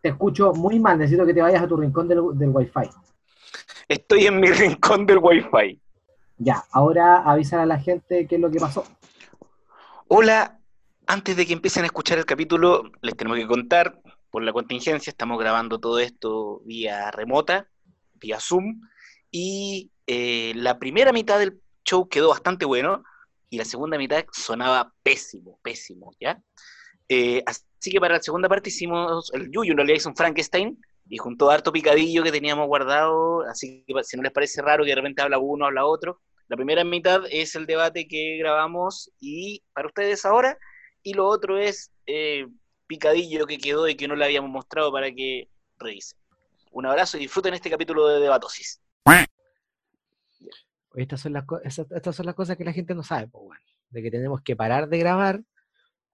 te escucho muy mal, necesito que te vayas a tu rincón del, del Wi-Fi. Estoy en mi rincón del Wi-Fi. Ya, ahora avisar a la gente qué es lo que pasó. Hola, antes de que empiecen a escuchar el capítulo, les tenemos que contar, por la contingencia, estamos grabando todo esto vía remota, vía Zoom, y eh, la primera mitad del show quedó bastante bueno, y la segunda mitad sonaba pésimo, pésimo, ¿ya? Eh, así que para la segunda parte hicimos, el Yuyu en realidad hizo un Frankenstein, y junto a harto picadillo que teníamos guardado, así que si no les parece raro que de repente habla uno, habla otro, la primera mitad es el debate que grabamos y para ustedes ahora, y lo otro es eh, picadillo que quedó y que no le habíamos mostrado para que revisen. Un abrazo y disfruten este capítulo de Debatosis. Estas son las, estas son las cosas que la gente no sabe, pues, de que tenemos que parar de grabar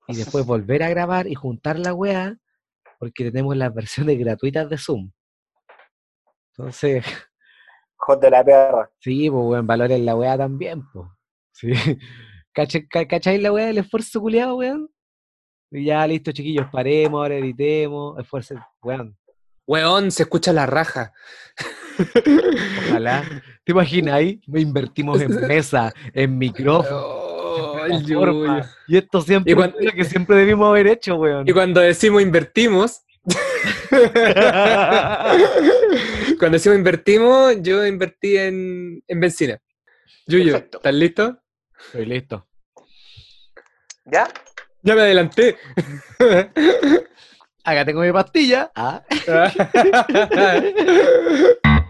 y después volver a grabar y juntar la weá porque tenemos las versiones gratuitas de Zoom. Entonces, Hot de la perra. Sí, pues, weón, valores la weá también, pues. Sí. ¿Cacháis la weá del esfuerzo culiado, weón? Y ya, listo, chiquillos, paremos, ahora editemos, esfuerzo, weón. Weón, se escucha la raja. Ojalá. ¿Te imaginas ahí? Invertimos en mesa, en micrófono. Y esto siempre es lo que siempre debimos haber hecho, weón. Y cuando decimos invertimos, Cuando decimos invertimos, yo invertí en, en benzina. Yuyo, ¿estás listo? Estoy listo. ¿Ya? Ya me adelanté. Acá tengo mi pastilla. Ah.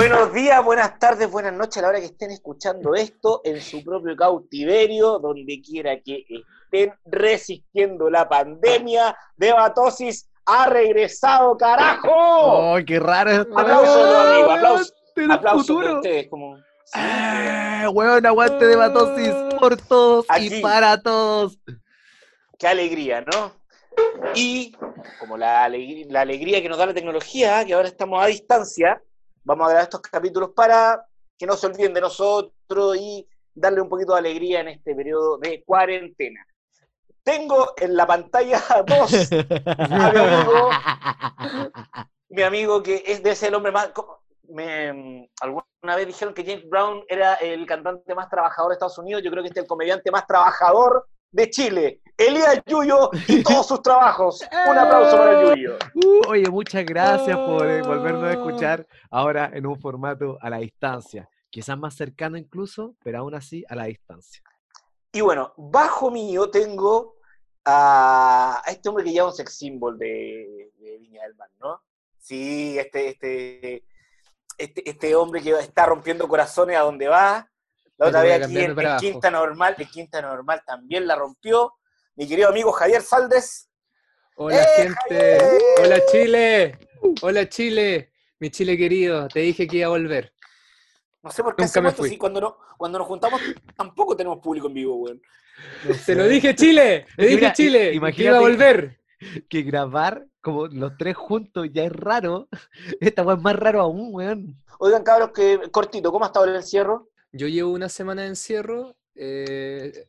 Buenos días, buenas tardes, buenas noches a la hora que estén escuchando esto en su propio cautiverio, donde quiera que estén resistiendo la pandemia. Debatosis ha regresado, carajo. ¡Ay, qué raro! Aplausos, amigo, aplausos. Aplausos por ustedes, como... Eh, aguante Debatosis por todos y para todos. Qué alegría, ¿no? Y como la, la alegría que nos da la tecnología, que ahora estamos a distancia, vamos a grabar estos capítulos para que no se olviden de nosotros y darle un poquito de alegría en este periodo de cuarentena. Tengo en la pantalla dos a mi amigo, mi amigo que es de ese hombre más... Me, alguna vez dijeron que James Brown era el cantante más trabajador de Estados Unidos, yo creo que este es el comediante más trabajador de Chile, Elías Yuyo y todos sus trabajos. Un aplauso para Yuyo. Uh, oye, muchas gracias por eh, volvernos a escuchar ahora en un formato a la distancia. Quizás más cercano incluso, pero aún así a la distancia. Y bueno, bajo mío tengo a, este hombre que lleva un sex symbol de, Viña del Mar, ¿no? Sí, este, este, este, este hombre que está rompiendo corazones a donde va, la otra vez aquí en, Quinta Normal, en Quinta Normal también la rompió. Mi querido amigo Javier Saldes. Hola, ¡Eh, gente. Hola, Chile. Hola, Chile. Mi Chile querido. Te dije que iba a volver. No sé por qué Nunca me fui. cuando, no, cuando nos juntamos tampoco tenemos público en vivo, weón. Te lo dije, Chile. Te dije, Chile. Imagínate que iba a volver. Que grabar como los tres juntos ya es raro. Esta weón es más raro aún, weón. Oigan, cabros, que cortito, ¿cómo ha estado el encierro? Yo llevo una semana de encierro. Eh,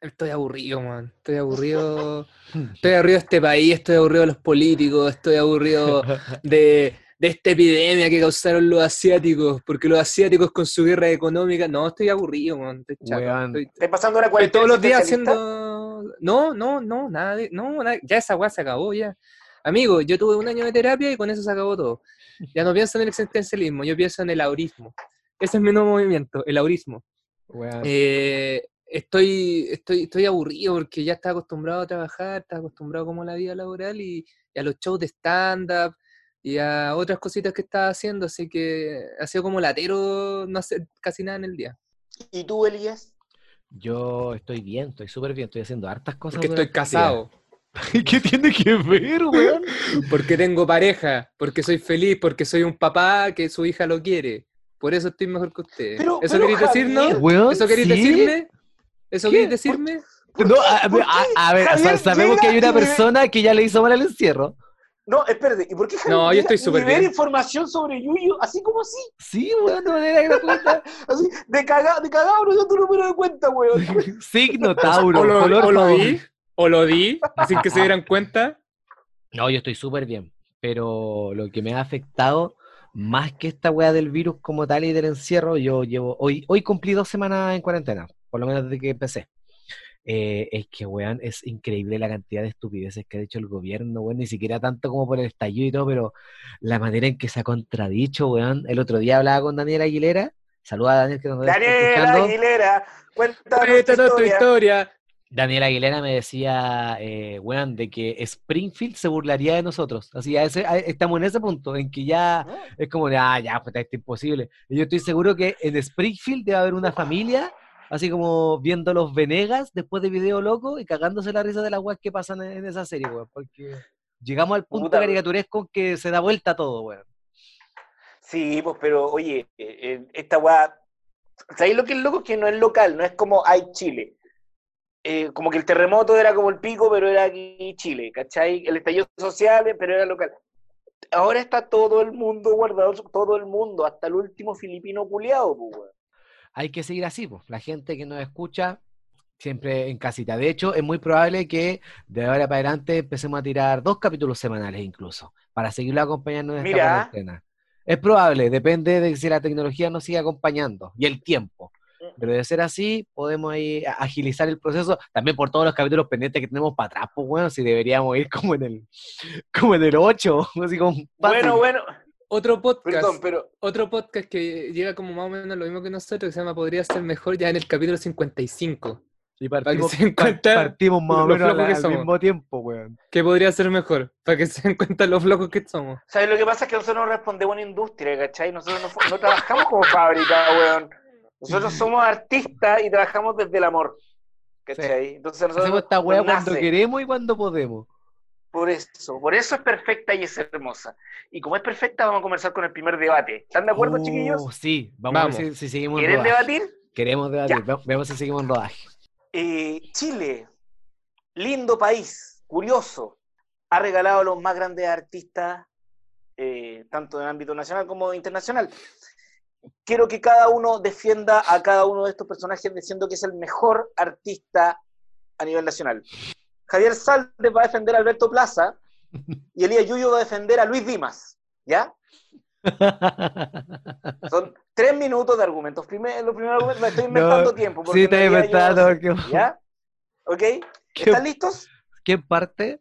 estoy aburrido, man. Estoy aburrido. Estoy aburrido de este país, estoy aburrido de los políticos, estoy aburrido de, esta epidemia que causaron los asiáticos, porque los asiáticos con su guerra económica. No, estoy aburrido, man. Estoy, estoy, pasando una cuarentena? Todos los días haciendo. No, no, no, nada. no, ya esa weá se acabó, ya. Amigo, yo tuve un año de terapia y con eso se acabó todo. Ya no pienso en el existencialismo, yo pienso en el aurismo. Ese es mi nuevo movimiento, el aurismo. Eh, estoy, estoy, estoy aburrido porque ya estaba acostumbrado a trabajar, estaba acostumbrado como a la vida laboral y, a los shows de stand-up y a otras cositas que estaba haciendo, así que ha sido como latero no hacer casi nada en el día. ¿Y tú, Elías? Yo estoy bien, estoy súper bien, estoy haciendo hartas cosas. Porque estoy casado. ¿Qué tiene que ver, weón? porque tengo pareja, porque soy feliz, porque soy un papá que su hija lo quiere. Por eso estoy mejor que usted. ¿Eso queréis decirnos? ¿Eso queréis decirme? ¿Eso queréis decirme? No, a, ver, sabemos que hay una persona que ya le hizo mal el encierro. No, espérate, ¿y por qué Javier No, yo estoy y súper ver bien. información sobre Yuyo así como así? Sí, weón, de manera gratuita. Así, de cagado, de cagado, no tu número de cuenta, weón. Signo Tauro, O lo, color o lo di, o lo di, sin que se dieran cuenta. No, yo estoy súper bien, pero lo que me ha afectado, más que esta weá del virus como tal y del encierro, yo llevo, hoy, hoy cumplí dos semanas en cuarentena, por lo menos desde que empecé. Eh, es que, weón, es increíble la cantidad de estupideces que ha hecho el gobierno, weón, ni siquiera tanto como por el estallido y todo, pero la manera en que se ha contradicho, weón. El otro día hablaba con Daniel Aguilera, saluda a Daniel que nos está escuchando. Aguilera, cuéntanos tu Cuéntanos tu historia. historia. Daniel Aguilera me decía, eh, weón, de que Springfield se burlaría de nosotros. Así, a ese, a- estamos en ese punto, en que ya ¿No? es como ah, ya, pues esto es imposible. Y yo estoy seguro que en Springfield debe haber una familia, así como viendo los Venegas después de Video Loco y cagándose la risa de las weas que pasan en, en esa serie, weón. Porque llegamos al punto Puta, caricaturesco que se da vuelta todo, weón. Sí, pues, pero oye, eh, eh, esta weá. ¿Sabéis lo que es loco? Es que no es local, no es como hay Chile. Eh, como que el terremoto era como el pico, pero era aquí Chile, ¿cachai? El estallido social, pero era local. Ahora está todo el mundo guardado, todo el mundo, hasta el último filipino culiado, pues, hay que seguir así, pues. La gente que nos escucha siempre en casita. De hecho, es muy probable que de ahora para adelante empecemos a tirar dos capítulos semanales incluso, para seguirlo acompañando en esta Mira. cuarentena. Es probable, depende de si la tecnología nos sigue acompañando y el tiempo. Pero de ser así, podemos ahí a- agilizar el proceso, también por todos los capítulos pendientes que tenemos para atrás, pues bueno, si deberíamos ir como en el, como en el 8, así como fácil. Bueno, bueno, Otro podcast. perdón, pero Otro podcast que llega como más o menos lo mismo que nosotros, que se llama Podría ser mejor ya en el capítulo 55. y para que partimos, se den par- cuenta partimos más o menos flojos al, que al somos. mismo tiempo, weón. ¿Qué podría ser mejor? Para que se den cuenta los flocos que somos. ¿sabes lo que pasa? Es que nosotros no respondemos en industria, ¿cachai? Nosotros no, no trabajamos como fábrica, weón. Nosotros somos artistas y trabajamos desde el amor, ¿cachai? Entonces nosotros Hacemos esta weá cuando queremos y cuando podemos. Por eso, por eso es perfecta y es hermosa. Y como es perfecta, vamos a comenzar con el primer debate. ¿Están de acuerdo, Oh, chiquillos? Sí, vamos, Vamos. a ver si, si seguimos en ¿Quieren rodaje. debatir? Queremos debatir, ve- veamos si seguimos en rodaje. Eh, Chile, lindo país, curioso, ha regalado a los más grandes artistas, eh, tanto en el ámbito nacional como internacional. Quiero que cada uno defienda a cada uno de estos personajes diciendo que es el mejor artista a nivel nacional. Javier Saldes va a defender a Alberto Plaza y Elías Yuyo va a defender a Luis Dimas. ¿Ya? Son tres minutos de argumentos. Primer, los primeros argumentos, me estoy inventando No, tiempo. sí, te yo inventando. sé. que- ¿Ya? ¿Ok? ¿Están listos? ¿Qué parte?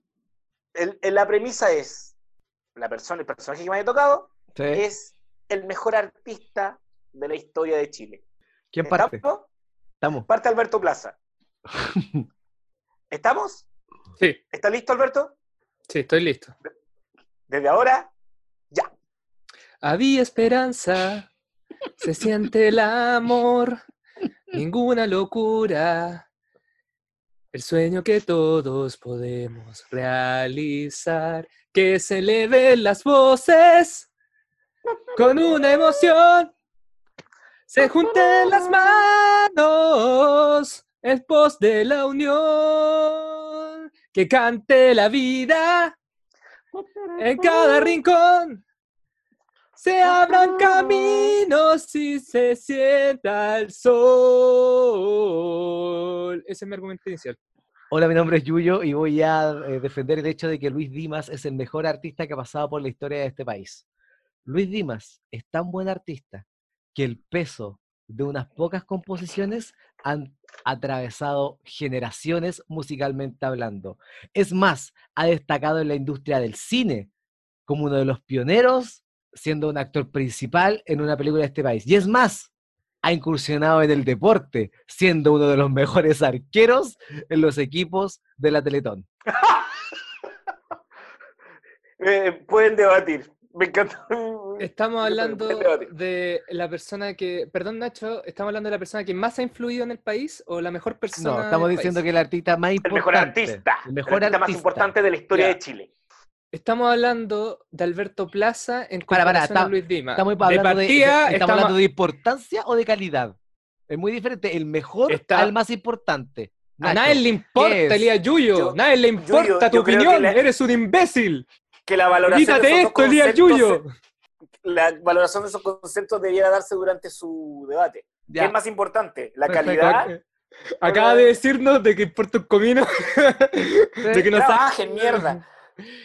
El- el- la premisa es, la persona, el personaje que me haya tocado Sí. es el mejor artista de la historia de Chile. ¿Quién parte? ¿Estamos? Estamos. Parte Alberto Plaza. ¿Estamos? Sí, ¿Está listo, Alberto? sí, estoy listo. Desde ahora, ya. Había esperanza, se siente el amor, ninguna locura. El sueño que todos podemos realizar, que se eleven las voces con una emoción, se junten las manos en pos de la unión, que cante la vida en cada rincón. Se abran caminos y se sienta el sol. Ese es mi argumento inicial. Hola, mi nombre es Yuyo y voy a eh, defender el hecho de que Luis Dimas es el mejor artista que ha pasado por la historia de este país. Luis Dimas es tan buen artista que el peso de unas pocas composiciones han atravesado generaciones musicalmente hablando. Es más, ha destacado en la industria del cine como uno de los pioneros, siendo un actor principal en una película de este país. Y es más, ha incursionado en el deporte, siendo uno de los mejores arqueros en los equipos de la Teletón. Eh, pueden debatir. Me encanta. Estamos hablando de la persona que, perdón Nacho, estamos hablando de la persona que más ha influido en el país o la mejor persona. No, estamos del diciendo país? que el artista más El importante. mejor artista. El mejor artista más importante de la historia Ya. de Chile. Estamos hablando de Alberto Plaza en Para, para, comparación a Luis Dimas. Estamos de hablando de, partida, estamos estamos- hablando de importancia o de calidad. Es muy diferente. El mejor Está- al más importante. a nadie le importa. Elías Yuyo. Yo- nadie le importa tu yo opinión. la- Eres un imbécil. Que la valoración de esto, Elías conceptos Yuyo. la valoración de esos conceptos debiera darse durante su debate. ¿Qué es más importante? ¿La Perfecto. calidad? Acaba de decirnos de que importa un comino. de que no. Trabajen, mierda.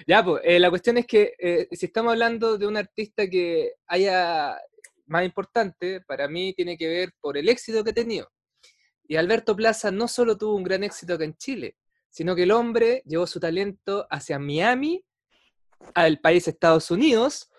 Ya, pues, eh, la cuestión es que eh, si estamos hablando de un artista que haya más importante, para mí tiene que ver por el éxito que ha tenido. Y Alberto Plaza no solo tuvo un gran éxito acá en Chile, sino que el hombre llevó su talento hacia Miami, al país Estados Unidos.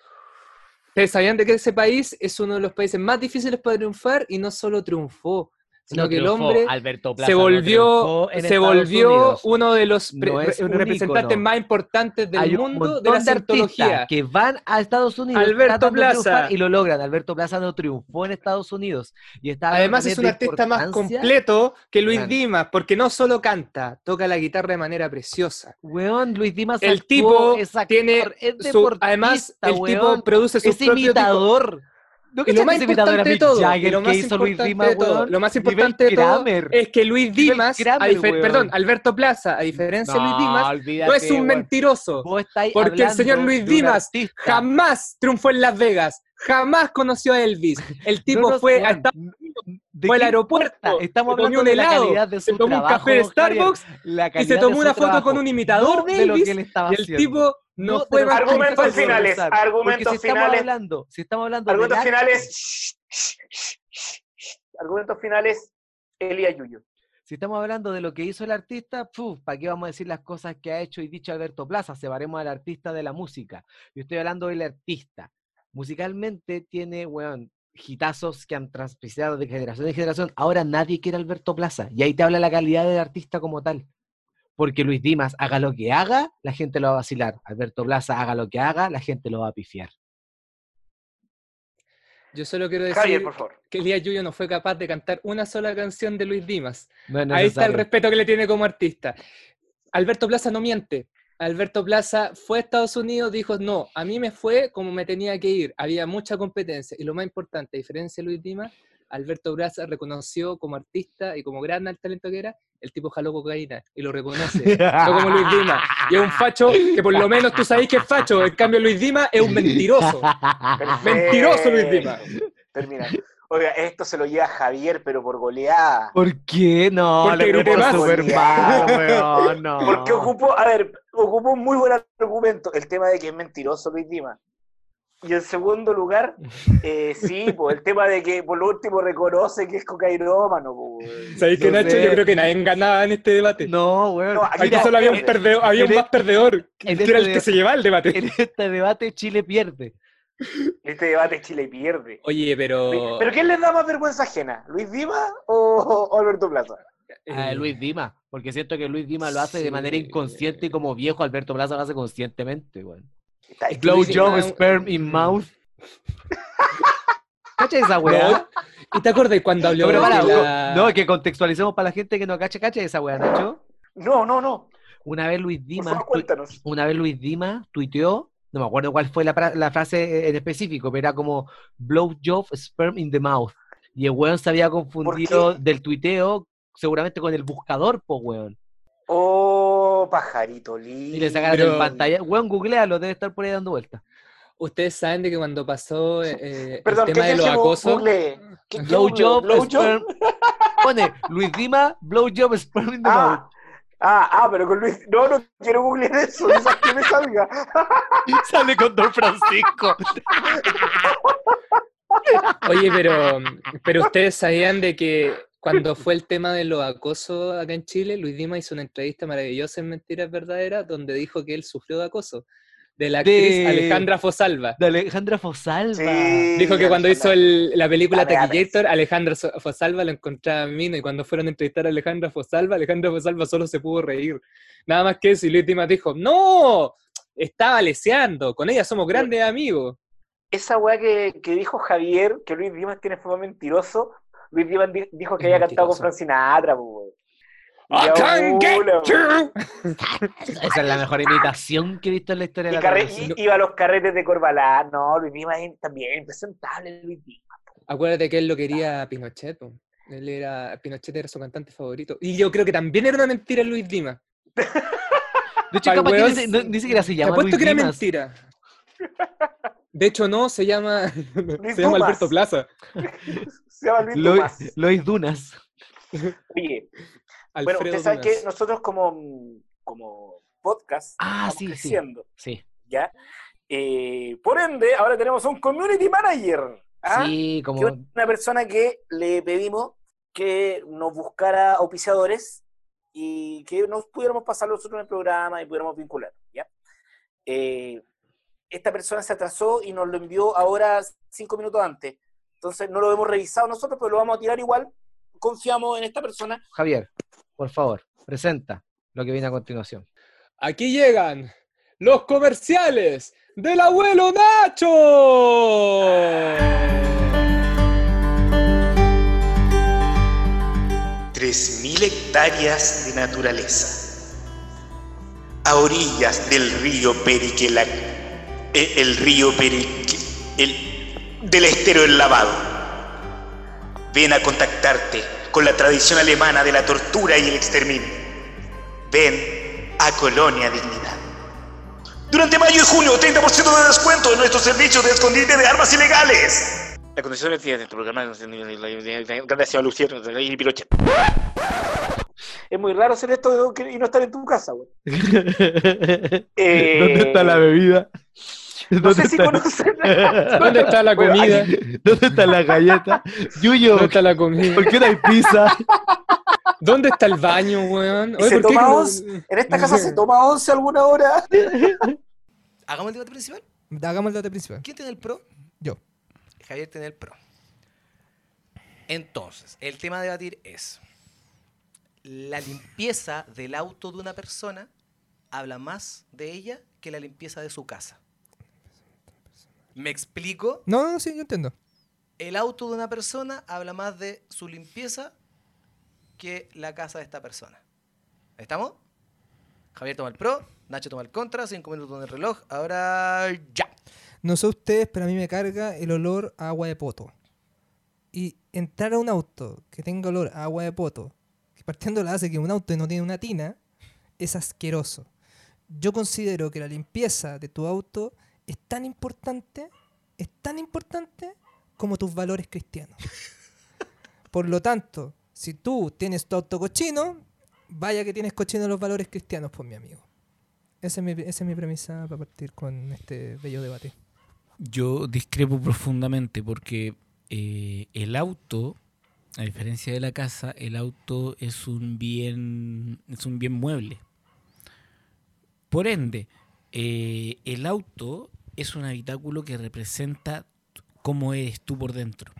Sabían de que ese país es uno de los países más difíciles para triunfar y no solo triunfó, sino No que el hombre Alberto Plaza se no volvió, en se volvió uno de los No un representantes ícono. más importantes del Hay mundo de la cientología. que van a Estados Unidos Alberto Plaza. y lo logran. Alberto Plaza no triunfó en Estados Unidos y está Además es un artista más completo que Luis Claro. Dimas, porque no solo canta, toca la guitarra de manera preciosa. Weón, Luis Dimas El actuó, tipo es actor, tiene es su- además el tipo produce su es propio imitador. ¿No lo más importante de todo, Jagger lo más importante de todo, lo más importante de todo Kramer. es que Luis Dimas, Kramer, perdón, Alberto Plaza, a diferencia de Luis Dimas, no es un mentiroso. Porque el señor Luis Dimas artista. Jamás triunfó en Las Vegas, jamás conoció a Elvis. El tipo No fue a weón, Estados ¿de fue al aeropuerto? Estamos se hablando de la helado, calidad de se su tomó un café de. Starbucks La y se tomó de una foto trabajo, con un imitador de de lo que él estaba y el haciendo. tipo no, No de fue Argumentos finales, argumentos estamos finales. hablando, si estamos hablando Argumentos arte- finales. Argumentos finales, Elías Yuyo. Si estamos hablando de lo que hizo el artista, ¿para qué vamos a decir las cosas que ha hecho y dicho Alberto Plaza? Separemos al artista de la música. Yo estoy hablando del artista. Musicalmente tiene, weón, hitazos que han transpisado de generación en generación. Ahora nadie quiere Alberto Plaza. Y ahí te habla la calidad del artista como tal. Porque Luis Dimas haga lo que haga, la gente lo va a vacilar. Alberto Plaza haga lo que haga, la gente lo va a pifiar. Yo solo quiero decir Javier, por favor. que Elías Yuyo no fue capaz de cantar una sola canción de Luis Dimas. No es Ahí está el respeto que le tiene como artista. Alberto Plaza no miente. Alberto Plaza fue a Estados Unidos, dijo, no, a mí me fue como me tenía que ir. Había mucha competencia. Y lo más importante, a diferencia de Luis Dimas, Alberto Plaza reconoció como artista y como gran talento que era, el tipo jaló cocaína y lo reconoce. no como Luis Dimas. Y es un facho que por lo menos tú sabéis que es facho. En cambio, Luis Dimas es un mentiroso. Mentiroso, Luis Dimas. Termina. Oiga, esto se lo lleva Javier, pero por goleada. ¿Por qué? No, Porque fue más. súper mal, weón, no. Porque ocupó, a ver, ocupó un muy buen argumento el tema de que es mentiroso Luis Dimas. Y en segundo lugar, eh, sí, pues el tema de que por lo último reconoce que es cocainómano. pues. ¿Sabéis que No Nacho? sé. Yo creo que nadie ganaba en este debate. No, weón. No, aquí solo había un, perdedor, había un más perdedor, que era el este que se llevaba el debate. En este debate Chile pierde. Este debate Chile pierde. Oye, pero... ¿Pero quién les da más vergüenza ajena? ¿Luis Dimas o, o Alberto Plaza? A eh, Luis Dimas, porque siento que Luis Dimas lo hace de manera inconsciente y como viejo Alberto Plaza lo hace conscientemente, que Blow job, sperm in mouth. ¿Cacha esa weá? No, ¿Y te acuerdas cuando habló No, pero de para, la- no, que contextualicemos para la gente que no cacha, cacha esa weá, Nacho. No, no, no. Una vez Luis favor, cuéntanos. una vez Luis Dimas tuiteó, no me acuerdo cuál fue la, frase en específico, pero era como blow job, sperm in the mouth. Y el weón se había confundido del tuiteo seguramente con el buscador, po weón. Oh, pajarito lindo. Y le sacaron Pero- en pantalla. Weón, googlealo, debe estar por ahí dando vueltas. Ustedes saben de que cuando pasó eh, Perdón, el ¿qué tema de los acosos... Qué Blow sperm. Pone Luis Dima, blow job, sperm in the mouth. Ah, ah, pero con Luis. No, no quiero googlear eso. No sabes que me salga. Sale con Don Francisco. Oye, pero, pero ustedes sabían de que cuando fue el tema de los acosos acá en Chile, Luis Dima hizo una entrevista maravillosa en Mentiras Verdaderas donde dijo que él sufrió de acoso de la actriz De- Alejandra Fosalva. De Alejandra Fosalva. Sí. Dijo que cuando hizo el- la película. Taquillator, Alejandra Fosalva lo encontraba mino y cuando fueron a entrevistar a Alejandra Fosalva, Alejandra Fosalva solo se pudo reír. Nada más que eso, y Luis Dimas dijo, ¡No! Estaba leseando, con ella somos grandes amigos. Esa weá que, que dijo Javier, que Luis Dimas tiene fama mentiroso. Luis Dimas di- dijo que Es había cantado con pues, weón. I can't get you. Esa es la mejor imitación que he visto en la historia Y de la televisión. y- iba a los carretes de Corbalán. No, Luis Dimas también impresentable, Luis Dimas. Acuérdate que él lo quería a Pinochet. po. Él era, Pinochet era su cantante favorito. Y yo creo que también era una mentira Luis Dimas. De hecho, capaz que se- no- ni siquiera se llama apuesto Luis que era Dimas. mentira. De hecho, no, se llama, se llama. Alberto Plaza. Se llama Luis. Lois Dunas. Oye, bueno, Alfredo usted sabe Dunas. que nosotros como, como podcast Ah, estamos sí, sí. creciendo, Sí. ¿ya? Eh, por ende, ahora tenemos un community manager. ¿ah? Sí, que como. es una persona que le pedimos que nos buscara auspiciadores y que nos pudiéramos pasar nosotros en el programa y pudiéramos vincular. ¿ya? Eh, esta persona se atrasó y nos lo envió ahora cinco minutos antes. Entonces no lo hemos revisado nosotros, pero lo vamos a tirar igual. Confiamos en esta persona. Javier, por favor, presenta lo que viene a continuación. Aquí llegan los comerciales del abuelo Nacho. 3.000 hectáreas de naturaleza. A orillas del río Periquelac, eh, el río Perique, el, del estero del lavado. Ven a contactarte con la tradición alemana de la tortura y el exterminio. Ven a Colonia Dignidad. Durante mayo y junio, 30% de descuento en nuestros servicios de escondite de armas ilegales. La condición de este programa gracias a Luciano y Pinochet. Es muy raro hacer esto y no estar en tu casa, güey. ¿Dónde Eh, está la bebida? No sé si conocen. ¿Dónde está la comida? ¿Dónde está la galleta? Yuyo, ¿Dónde está la comida? ¿por qué no hay pizza? ¿Dónde está el baño, weón? ¿Y Oye, se ¿por qué no- once? ¿En esta casa se toma 11 alguna hora? Hagamos el debate principal. Hagamos el debate principal. ¿Quién tiene el pro? Yo. Javier tiene el pro. Entonces, el tema a debatir es: la limpieza del auto de una persona habla más de ella que la limpieza de su casa. ¿Me explico? No, no, sí, yo entiendo. El auto de una persona habla más de su limpieza que la casa de esta persona. ¿Estamos? Javier toma el pro, Nacho toma el contra, cinco minutos en el reloj. Ahora ya. No sé ustedes, pero a mí me carga el olor a agua de poto. Y entrar a un auto que tenga olor a agua de poto, que partiendo la hace que un auto no tiene una tina, es asqueroso. Yo considero que la limpieza de tu auto es tan importante, es tan importante como tus valores cristianos. Por lo tanto, si tú tienes tu auto cochino, vaya que tienes cochino los valores cristianos, pues mi amigo. Esa es mi, premisa para partir con este bello debate. Yo discrepo profundamente porque eh, el auto, a diferencia de la casa, el auto es un bien, es un bien mueble. Por ende, eh, el auto es un habitáculo que representa cómo eres tú por dentro.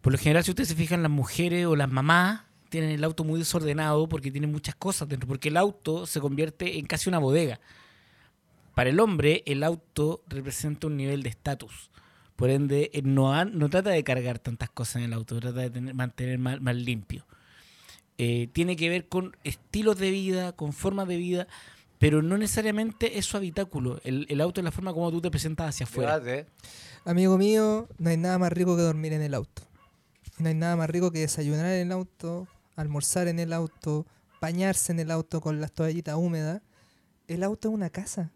Por lo general, si ustedes se fijan, las mujeres o las mamás tienen el auto muy desordenado porque tienen muchas cosas dentro, porque el auto se convierte en casi una bodega. Para el hombre, el auto representa un nivel de estatus. Por ende, él no, no trata de cargar tantas cosas en el auto, trata de tener- mantener más, más limpio. Eh, tiene que ver con estilos de vida, con formas de vida, pero no necesariamente es su habitáculo. El, el auto es la forma como tú te presentas hacia afuera. Debate. Amigo mío, no hay nada más rico que dormir en el auto. No hay nada más rico que desayunar en el auto, almorzar en el auto, bañarse en el auto con las toallitas húmedas. El auto es una casa.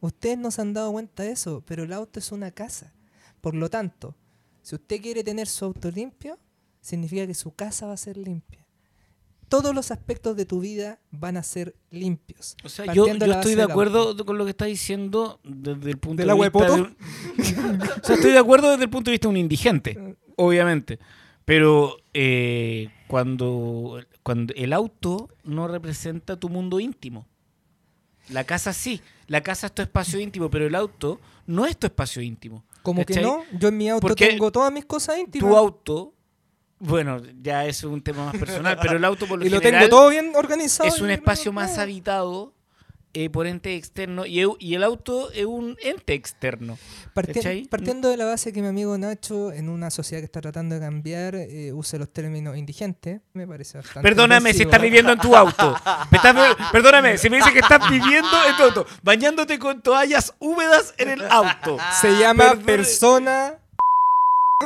Ustedes no se han dado cuenta de eso, pero el auto es una casa. Por lo tanto, si usted quiere tener su auto limpio, significa que su casa va a ser limpia. Todos los aspectos de tu vida van a ser limpios. O sea, yo, la estoy de acuerdo con lo que está diciendo desde el punto ¿Del de agua de vista un- o sea, estoy de acuerdo desde el punto de vista de un indigente, obviamente. Pero eh, cuando, cuando el auto no representa tu mundo íntimo. La casa sí. La casa es tu espacio íntimo, pero el auto no es tu espacio íntimo. Como que no, yo en mi auto Porque tengo todas mis cosas íntimas. Tu auto, bueno, ya es un tema más personal, pero el auto por lo y lo general tengo todo bien organizado. es un espacio más habitado eh, por ente externo y, el auto es un ente externo. Parti- ¿Cachai? partiendo de la base que mi amigo Nacho, en una sociedad que está tratando de cambiar, eh, use los términos indigentes, me parece bastante. Perdóname si estás viviendo en tu auto. Estás- perdóname si me dices que estás viviendo en tu auto, bañándote con toallas húmedas en el auto. Se llama persona.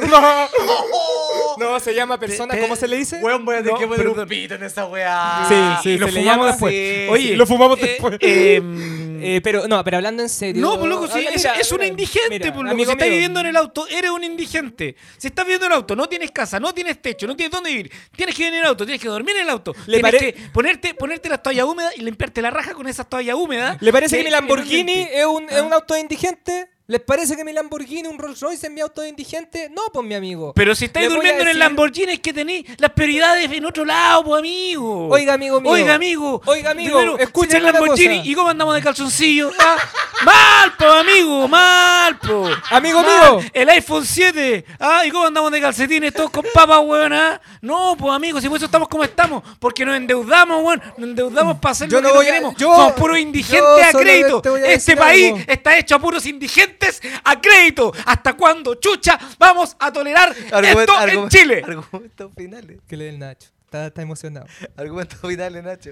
No, se llama persona, ¿cómo se le dice? Weón, voy a tener No, que poner un pito en esa weá. Sí, sí, lo se le fumamos llama después. Oye, sí, lo fumamos eh, después. em, Eh, pero no, pero hablando en serio. No, pues loco, habla- es, mira, es un mira, indigente, mira, pues, loco. amigo Si estás mío. viviendo en el auto, eres un indigente. Si estás viviendo en el auto, no tienes casa, no tienes techo, no tienes dónde vivir, tienes que vivir en el auto, tienes que dormir en el auto, Le tienes pare- que ponerte, ponerte las toallas húmedas y limpiarte la raja con esas toallas húmedas. ¿Le parece que mi Lamborghini es un, es Ah. un auto de indigente? ¿Les parece que mi Lamborghini, un Rolls Royce es mi auto de indigente? No, pues mi amigo. Pero si estáis durmiendo en el Lamborghini es que tenéis las prioridades en otro lado, pues amigo. Oiga, amigo mío. Oiga, amigo. Oiga, amigo, Primero, escúcheme si en el Lamborghini cosa. y cómo andamos de calzoncillo. Ah, mal, pues amigo, mal, po. Amigo Mal. mío. El iPhone 7. Ah, y cómo andamos de calcetines todos con papas, weón. ah. No, pues amigo, si por eso estamos como estamos. Porque nos endeudamos, weón. Nos endeudamos para hacer Yo lo no que no voy a- queremos. yo- Somos puros indigentes a crédito. Este país algo. está hecho a puros indigentes a crédito. ¿Hasta cuándo, chucha, vamos a tolerar esto en Chile? Argumentos finales. Que le dé el Nacho. Está, está emocionado. Argumentos finales, Nacho.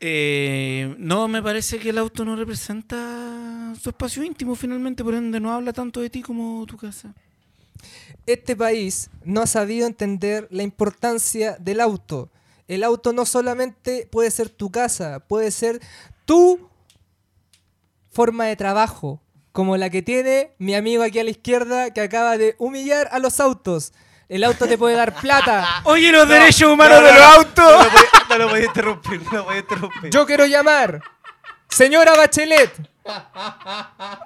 Eh, no, me parece que el auto no representa su espacio íntimo, finalmente, por ende no habla tanto de ti como tu casa. Este país no ha sabido entender la importancia del auto. El auto no solamente puede ser tu casa, puede ser tu forma de trabajo, como la que tiene mi amigo aquí a la izquierda que acaba de humillar a los autos. El auto te puede dar plata. Oye, los derechos humanos no, de no, los no. autos. No lo voy a interrumpir, no lo voy a interrumpir. Yo quiero llamar. Señora Bachelet.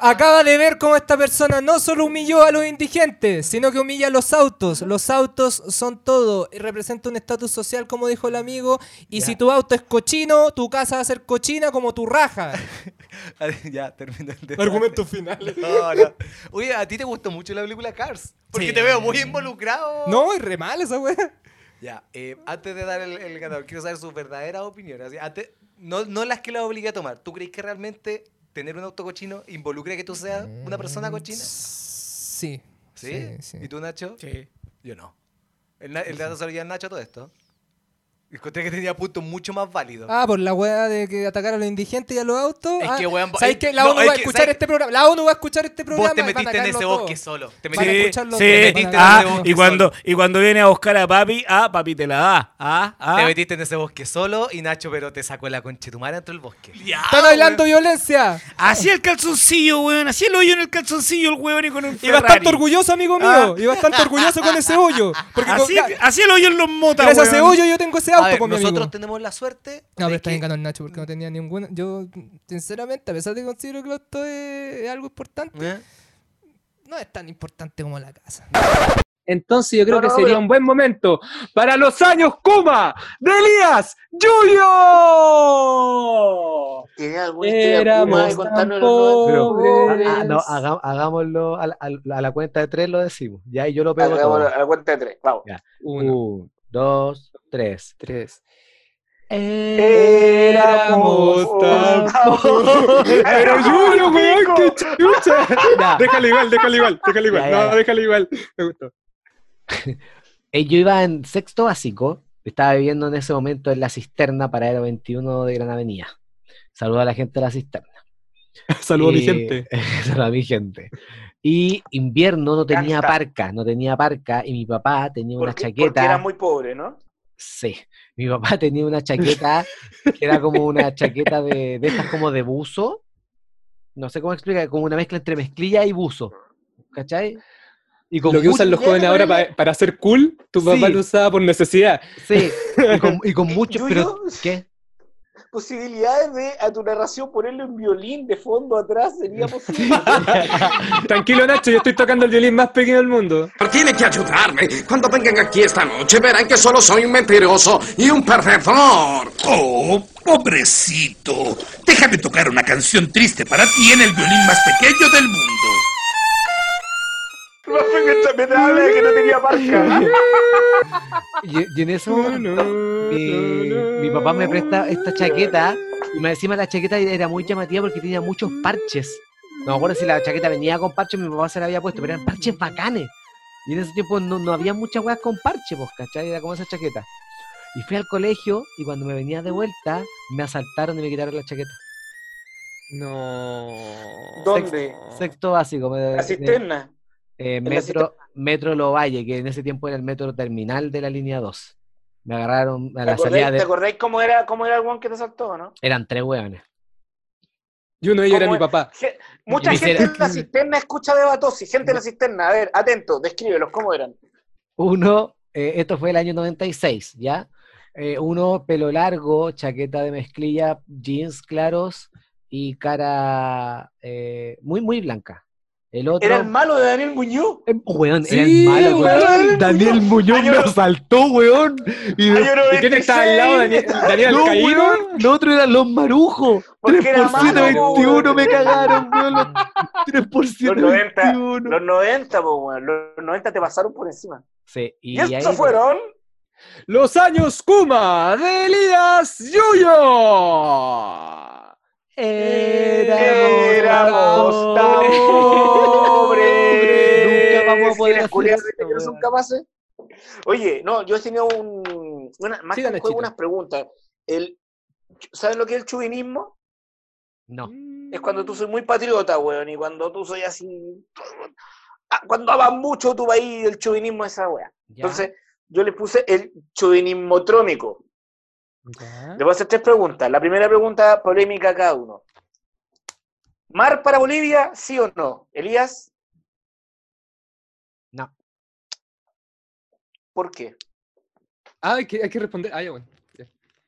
Acaba de ver cómo esta persona no solo humilló a los indigentes, sino que humilla a los autos. Los autos son todo. y Representa un estatus social, como dijo el amigo. Y Ya. si tu auto es cochino, tu casa va a ser cochina como tu raja. ya, termino el debate. finales. No, no. Oye, ¿a ti te gustó mucho la película Cars? Porque Sí. te veo muy involucrado. No, es re mal esa wea. Ya, eh, antes de dar el, el ganador, quiero saber sus verdaderas opiniones. Antes- no, no las que la obligue a tomar. ¿Tú crees que realmente tener un auto cochino involucra que tú seas una persona cochina? Sí. ¿Sí? sí, sí. ¿Y tú, Nacho? Sí. Yo no. El, el dato se lo lleva Nacho todo esto. Encontré que tenía puntos mucho más válidos. Ah, por la wea de que atacar a los indigentes y a los autos. Es Ah, que, weón, ¿Sabes es- qué? La no, ONU es va a escuchar este programa. La ONU va a escuchar este programa. Vos te y metiste en ese bosque todo. solo. Te metiste, te metiste van en Ah, ese bosque y cuando, solo. y cuando viene a buscar a papi, ah, papi te la da. Ah, ah. Te metiste en ese bosque solo y Nacho, pero te sacó la conchetumara dentro del bosque. Ya, Están hablando violencia. Así el calzoncillo, weón. Así el hoyo en el calzoncillo, el weón, y con un Y Ferrari. bastante orgulloso, amigo mío. Ah. Y bastante orgulloso con ese hoyo. Porque con- Así, así el hoyo en los motas, gracias a ese weón. hoyo yo tengo ese auto ver, con mi nosotros amigo. tenemos la suerte. No, pero está bien ganó el Nacho porque no tenía ninguna. Yo, sinceramente, a pesar de que considero que el auto es, algo importante, ¿Eh? no es tan importante como la casa. Entonces yo creo No, que no, sería un buen momento para los años Kuma de Elías Julio. ¿Tiene alguna historia Kuma de Éramos contarnos tan en los Pero, pobres. ah, ah, no, haga- hagámoslo a la, a- la cuenta de tres, lo decimos. Ya, y yo lo pego Hagámoslo todo. a la cuenta de tres. Vamos. Uno, Un, dos, tres. tres. Éramos tan Pero Julio, weón, qué chucha. Déjalo igual, déjalo igual, déjalo igual. Ya, ya, No, ya. déjalo igual. Me gustó. Eh, Yo iba en sexto básico. Estaba viviendo en ese momento en la cisterna Paradero 21 de Gran Avenida. Saludo a la gente de la cisterna. Saludos a mi Y- gente. Saludo a mi gente. Y invierno no tenía parca, no tenía parca. Y mi papá tenía una chaqueta. porque era muy pobre, ¿no? Sí, mi papá tenía una chaqueta que era como una chaqueta de, de estas como de buzo. No sé cómo explicar, como una mezcla entre mezclilla y buzo. ¿Cachai? Y con Lo que usan los jóvenes ahora pa- para ser cool, tu papá lo usaba por necesidad. Sí, y con, y con mucho. Pero, ¿Qué? Posibilidades de a tu narración ponerle un violín de fondo atrás sería posible. Tranquilo, Nacho, yo estoy tocando el violín más pequeño del mundo. Tiene que ayudarme. Cuando vengan aquí esta noche verán que solo soy un mentiroso y un perdedor. Oh, pobrecito. Déjame tocar una canción triste para ti en el violín más pequeño del mundo. Me habla de que no tenía marca. Y, y en eso mi, mi papá me presta esta chaqueta y más encima la chaqueta era muy llamativa porque tenía muchos parches. No me acuerdo si la chaqueta venía con parches, mi papá se la había puesto, pero eran parches bacanes. Y en ese tiempo no, no había muchas weas con parches, pues, ¿cachai? Era como esa chaqueta. Y fui al colegio y cuando me venía de vuelta, me asaltaron y me quitaron la chaqueta. No. ¿Dónde? Sexto básico. me- La cisterna. Eh, metro, metro Lovalle, que en ese tiempo era el metro terminal de la línea 2. Me agarraron a ¿Te la salida de... ¿te acordáis cómo era, cómo era el one que te saltó, no? Eran tres hueones. Y uno de ellos era ¿Cómo mi papá. Mucha gente en la cisterna escucha de Batosi, gente en la cisterna. A ver, atento, descríbelos, ¿cómo eran? Uno, eh, esto fue el año 96, ¿ya? Eh, uno, pelo largo, chaqueta de mezclilla, jeans claros y cara eh, muy, muy blanca. El otro... Era el malo de Daniel Muñoz. Eh, Weón, Sí, era el malo, weón. weón. Daniel Muñoz Año me asaltó, weón. Y ¿Y quién está al lado? 96. Daniel, Daniel no, weón, los otros eran los marujos. Porque 3 era por malo, 721 weón. me cagaron, weón. los 3 por Los 90, 721. los 90, po, weón. Los 90 te pasaron por encima. Sí, y, Y, ahí estos fueron. Los años Kuma de Elías Yuyo. Éramos. Nunca vamos a poder hacer son capaces. Oye, no, yo he tenido un, una, más Sí, que un juego, unas preguntas. El, ¿Saben lo que es el chuvinismo? No. Es cuando tú soy muy patriota, weón, y cuando tú soy así... Ah, Cuando amas mucho tu país, el chuvinismo es esa weá. Entonces, yo le puse el chuvinismo trónico. Ya. Le voy a hacer tres preguntas. La primera pregunta, polémica a cada uno. ¿Mar para Bolivia, sí o no? Elías, No. ¿Por qué? Ah, hay que, hay que responder. Ah, ya, bueno.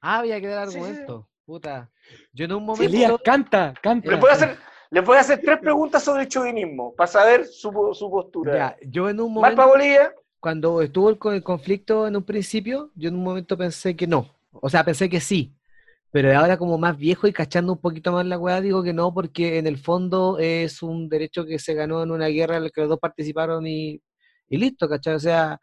Ah, había que dar Sí, sí, sí. argumento. Puta. Yo en un momento. Elías, canta, canta. Les voy a hacer, les voy a hacer tres preguntas sobre el chauvinismo para saber su, su postura. Ya, yo en un ¿Mar para momento. Bolivia? Cuando estuvo el, con el conflicto en un principio, yo en un momento pensé que no. O sea, pensé que sí. Pero ahora como más viejo y cachando un poquito más la weá, digo que no, porque en el fondo es un derecho que se ganó en una guerra en la que los dos participaron y, y listo, ¿cachai? O sea,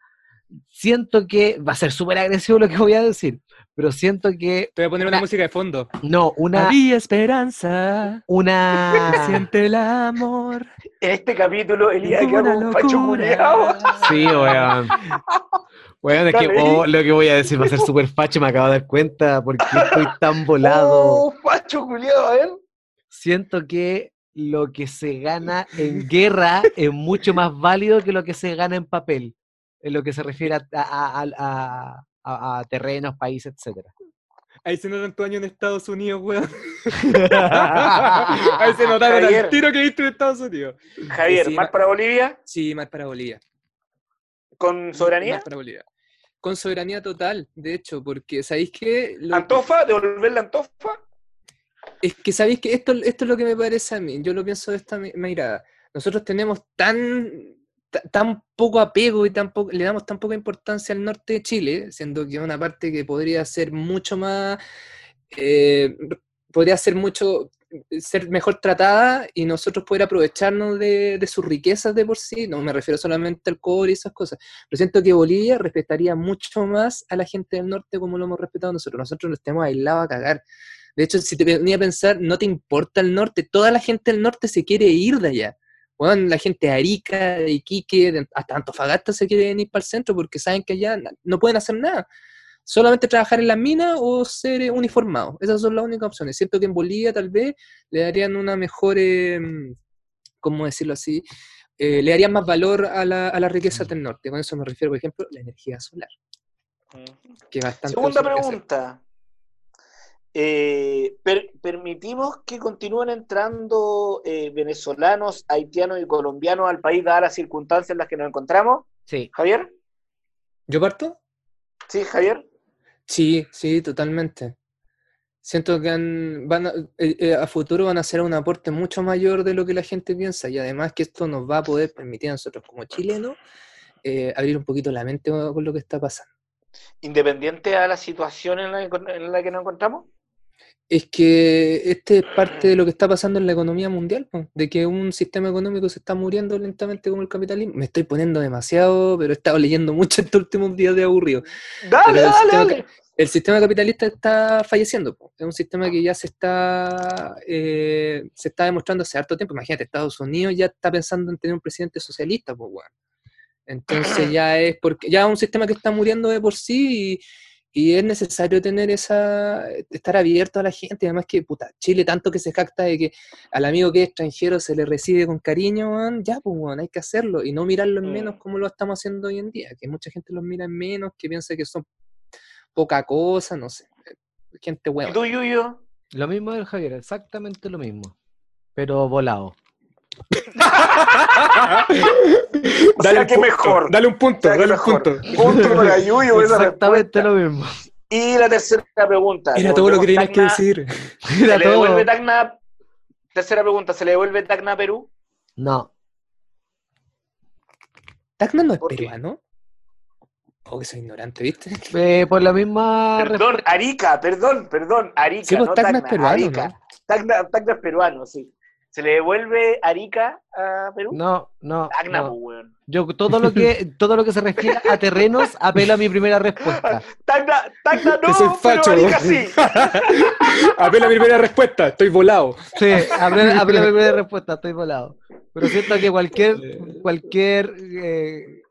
siento que va a ser súper agresivo lo que voy a decir, pero siento que, Te voy a poner una Una- música de fondo. no, una, Había esperanza. una, Siente el amor. En este capítulo, Elías Ninguna queda como un facho. Sí, weón. Weón, es que oh, lo que voy a decir va a ser súper facho, me acabo de dar cuenta porque estoy tan volado. Oh, facho culiao, a ver. Siento que lo que se gana en guerra es mucho más válido que lo que se gana en papel, en lo que se refiere a, a- a- a- a- a terrenos, países, etcétera. Ahí se notan tu año en Estados Unidos, weón. Ahí se notaron Javier. el tiro que diste en Estados Unidos. Javier, Sí, ¿mar ma- para Bolivia? Sí, más para Bolivia. ¿Con soberanía? Más para Bolivia. Con soberanía total, de hecho, porque ¿sabéis qué? Lo- ¿Antofa? ¿Devolver la Antofa? Es que sabéis que esto, esto es lo que me parece a mí. Yo lo pienso de esta mi- mirada. Nosotros tenemos tan, ta- tan poco apego y tan poco- le damos tan poca importancia al norte de Chile, siendo que es una parte que podría ser mucho más, eh, podría ser mucho, ser mejor tratada y nosotros poder aprovecharnos de, de sus riquezas de por sí. No me refiero solamente al cobre y esas cosas. Pero siento que Bolivia respetaría mucho más a la gente del norte como lo hemos respetado nosotros. Nosotros nos tenemos aislados a cagar. De hecho, si te venía a pensar, no te importa el norte, toda la gente del norte se quiere ir de allá. Bueno, la gente de Arica, de Iquique, de- hasta Antofagasta se quieren ir para el centro porque saben que allá no pueden hacer nada. Solamente trabajar en las minas o ser eh, uniformados. Esas son las únicas opciones. Siento que en Bolivia tal vez le darían una mejor, eh, ¿cómo decirlo así? Eh, le darían más valor a la, a las riquezas del norte. Con eso me refiero, por ejemplo, la energía solar. Que bastante Segunda pregunta. Eh, per- ¿Permitimos que continúen entrando eh, venezolanos, haitianos y colombianos al país dadas las circunstancias en las que nos encontramos? Sí, Javier. ¿Yo parto? ¿Sí, Javier? Sí, sí, totalmente. Siento que han- van a, eh, a futuro van a hacer un aporte mucho mayor de lo que la gente piensa y además que esto nos va a poder permitir a nosotros como chilenos abrir un poquito la mente con lo que está pasando. Independiente a la situación en la, en la que nos encontramos. Es que este es parte de lo que está pasando en la economía mundial, po, de que un sistema económico se está muriendo lentamente como el capitalismo. Me estoy poniendo demasiado, pero he estado leyendo mucho estos últimos días de aburrido. Dale, el dale, sistema dale. El sistema capitalista está falleciendo. po. Es un sistema que ya se está, eh, se está demostrando hace harto tiempo. Imagínate, Estados Unidos ya está pensando en tener un presidente socialista, pues, weón. Entonces ya es porque ya es un sistema que está muriendo de por sí Y es necesario tener esa, estar abierto a la gente. Además que, puta, Chile tanto que se jacta de que al amigo que es extranjero se le recibe con cariño, ya, pues, weón, hay que hacerlo. Y no mirarlo en menos Mm. como lo estamos haciendo hoy en día. Que mucha gente los mira en menos, que piensa que son poca cosa, no sé. Gente ¿Y weón. tú, Yuyo? Lo mismo del Javier, exactamente lo mismo. Pero volado. O sea, que mejor. Dale un punto, O sea, dale un mejor. punto. Punto para Yuyo esa Exactamente respuesta. lo mismo. Y la tercera pregunta. Era todo lo que tenías que decir. ¿Se Era le todo. devuelve Tacna? Tercera pregunta, ¿se le devuelve Tacna a Perú? No, ¿Tacna no es peruano? Oh, que soy ignorante, ¿viste? eh, por la misma Perdón. Arica, perdón, perdón, Arica, Sí, pues no Tacna Tacna, es peruano, Arica. ¿no? Tacna, Tacna es peruano, sí. ¿Se le devuelve Arica a Perú? No, no, Tacna, no. pues, weón. Yo todo lo que todo lo que se refiere a terrenos apelo a mi primera respuesta. Tacna, Tacna no, soy facho. pero Arica sí. Apela mi primera respuesta, estoy volado. Sí, apelo, apelo a mi primera respuesta, estoy volado. Pero siento que cualquier cualquier eh,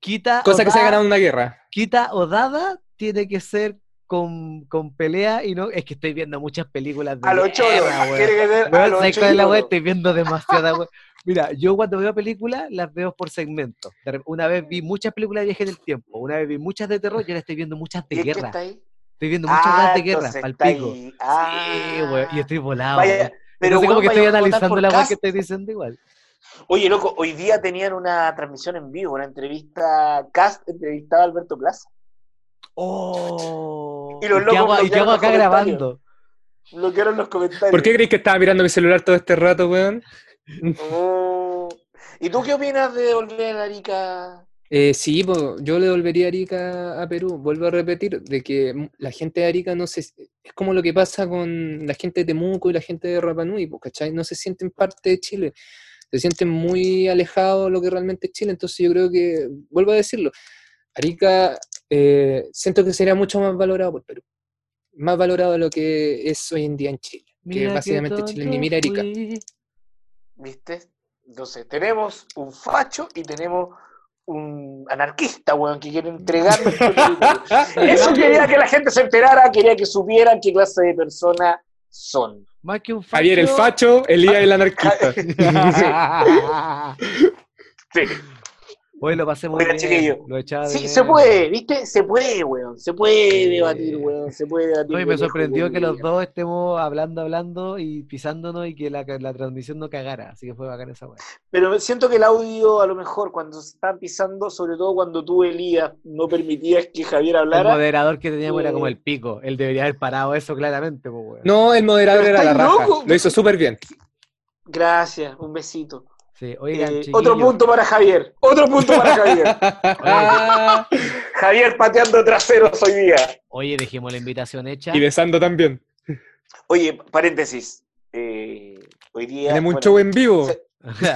quita Cosa o que se ha ganado en una guerra. quita o dada tiene que ser con, con pelea y no es que estoy viendo muchas películas de A los choros, que ser a Weón, los ¿sabes cuál es. Estoy viendo demasiada weá. Mira, yo cuando veo películas las veo por segmentos. Una vez vi muchas películas de viaje en el tiempo, una vez vi muchas de terror y ahora estoy viendo muchas de ¿Y es que guerra. está ahí? Estoy viendo muchas Ah, de guerra, está pico. Sí, Ah. weón, y estoy volado. Vaya, pero Entonces como que estoy analizando la weá cast. que estoy diciendo igual. Oye, loco, hoy día tenían una transmisión en vivo, una entrevista, Cast entrevistaba a Alberto Plaza. Oh. Y los locos hago, y qué bloquearon hago los acá comentarios. grabando? Bloquearon los comentarios. ¿Por qué crees que estaba mirando mi celular todo este rato, weón? Oh. ¿Y tú qué opinas de volver a Arica? Eh, sí, po, yo le devolvería a Arica a Perú. Vuelvo a repetir, de que la gente de Arica no se... Es como lo que pasa con la gente de Temuco y la gente de Rapa Nui, po, ¿cachai? No se sienten parte de Chile. Se sienten muy alejados de lo que realmente es Chile. Entonces yo creo que, vuelvo a decirlo, Arica eh, siento que sería mucho más valorado por Perú. Más valorado de lo que es hoy en día en Chile. Mira que básicamente Chile ni mira a Arica. fui. ¿Viste? Entonces, tenemos un facho y tenemos un anarquista, weón, que quiere entregar. Eso quería que la gente se enterara, quería que supieran qué clase de persona son. Más que un Javier el facho, Elías el anarquista. Sí, Hoy lo pasé muy Oiga, bien. chiquillo. Lo echaba de sí se puede, ¿viste? Se puede, weón. Se puede Sí. debatir, weón. Se puede debatir. No, y me sorprendió weón, que los weón. dos estemos hablando, hablando y pisándonos y que la, la transmisión no cagara. Así que fue bacán esa weá. Pero siento que el audio, a lo mejor, cuando se están pisando, sobre todo cuando tú, Elías, no permitías que Javier El hablara. moderador que teníamos era como Eh. el pico. Él debería haber parado eso claramente, pues, weón. No, el moderador Pero era la estáis raja. loco. Lo hizo súper bien. Gracias, un besito. Sí, oigan, Eh, otro punto para Javier. Otro punto para Javier. Javier pateando traseros hoy día. Oye, dejemos la invitación hecha. y besando también. Oye, paréntesis. Eh, hoy día. Tenemos un show en vivo. se-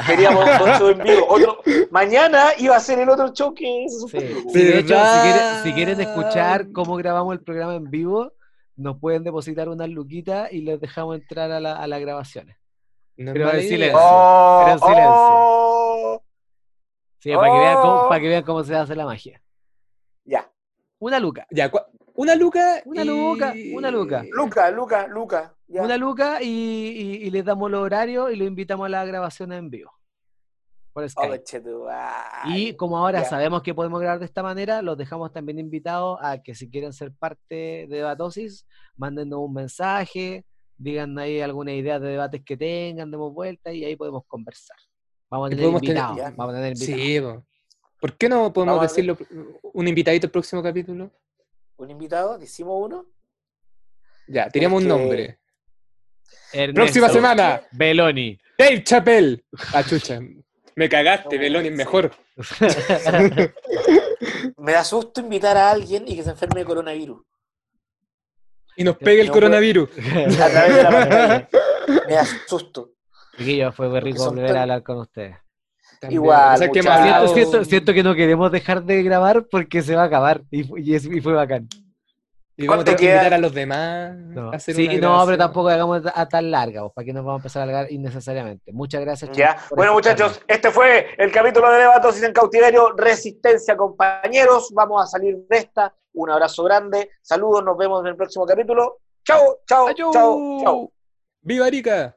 Queríamos dos shows en vivo. Otro, mañana iba a ser el otro show que se Sí. de hecho, si quieren, si quieren escuchar cómo grabamos el programa en vivo, nos pueden depositar unas luquitas y les dejamos entrar a, la- a las grabaciones. No Pero en silencio. Oh, Pero en silencio. oh. Sí, para, que vean cómo, Oh. para que vean cómo se hace la magia. Ya. Una luca. Ya, una luca. Una y- luca, una luca. Luca, Luca, Luca. ya. Una luca y, y- y les damos los horarios y los invitamos a las grabaciones en vivo. Por Oh, Skype. conchetumare. Y como ahora Ya. sabemos que podemos grabar de esta manera, los dejamos también invitados a que si quieren ser parte de Debatosis, mándenos un mensaje, digan ahí alguna idea de debates que tengan, demos vuelta y ahí podemos conversar. Vamos a tener podemos tener- invitados. ya. vamos a tener invitados. Sí, po. ¿Por qué no podemos Vamos decirlo? Un invitadito el próximo capítulo. ¿Un invitado? ¿Decimos uno? Ya, teníamos un nombre. Ernesto Próxima semana, Beloni. Dave Chappelle. Ah, chucha. Me cagaste, No, Beloni es sí. mejor. Me da susto invitar a alguien y que se enferme de coronavirus. Y nos pegue el No, coronavirus. A través de la pantalla. Me da susto. Chiquillos, fue muy rico volver a tan- hablar con ustedes. También. Igual, O sea, que Siento, siento- siento que no queremos dejar de grabar porque se va a acabar y, y es- y fue bacán. Y vamos a ¿Cuánto tener que invitar a los demás. No. a hacer Sí, una no, pero tampoco hagamos a tan larga, pues, para que nos vamos a empezar a alargar innecesariamente. Muchas gracias. Ya. chicos, por Bueno, muchachos, este fue el capítulo de Debatosis en cautiverio. Resistencia, compañeros. Vamos a salir de esta. Un abrazo grande. Saludos, nos vemos en el próximo capítulo. Chao, chao, chao, chao. ¡Viva Arica!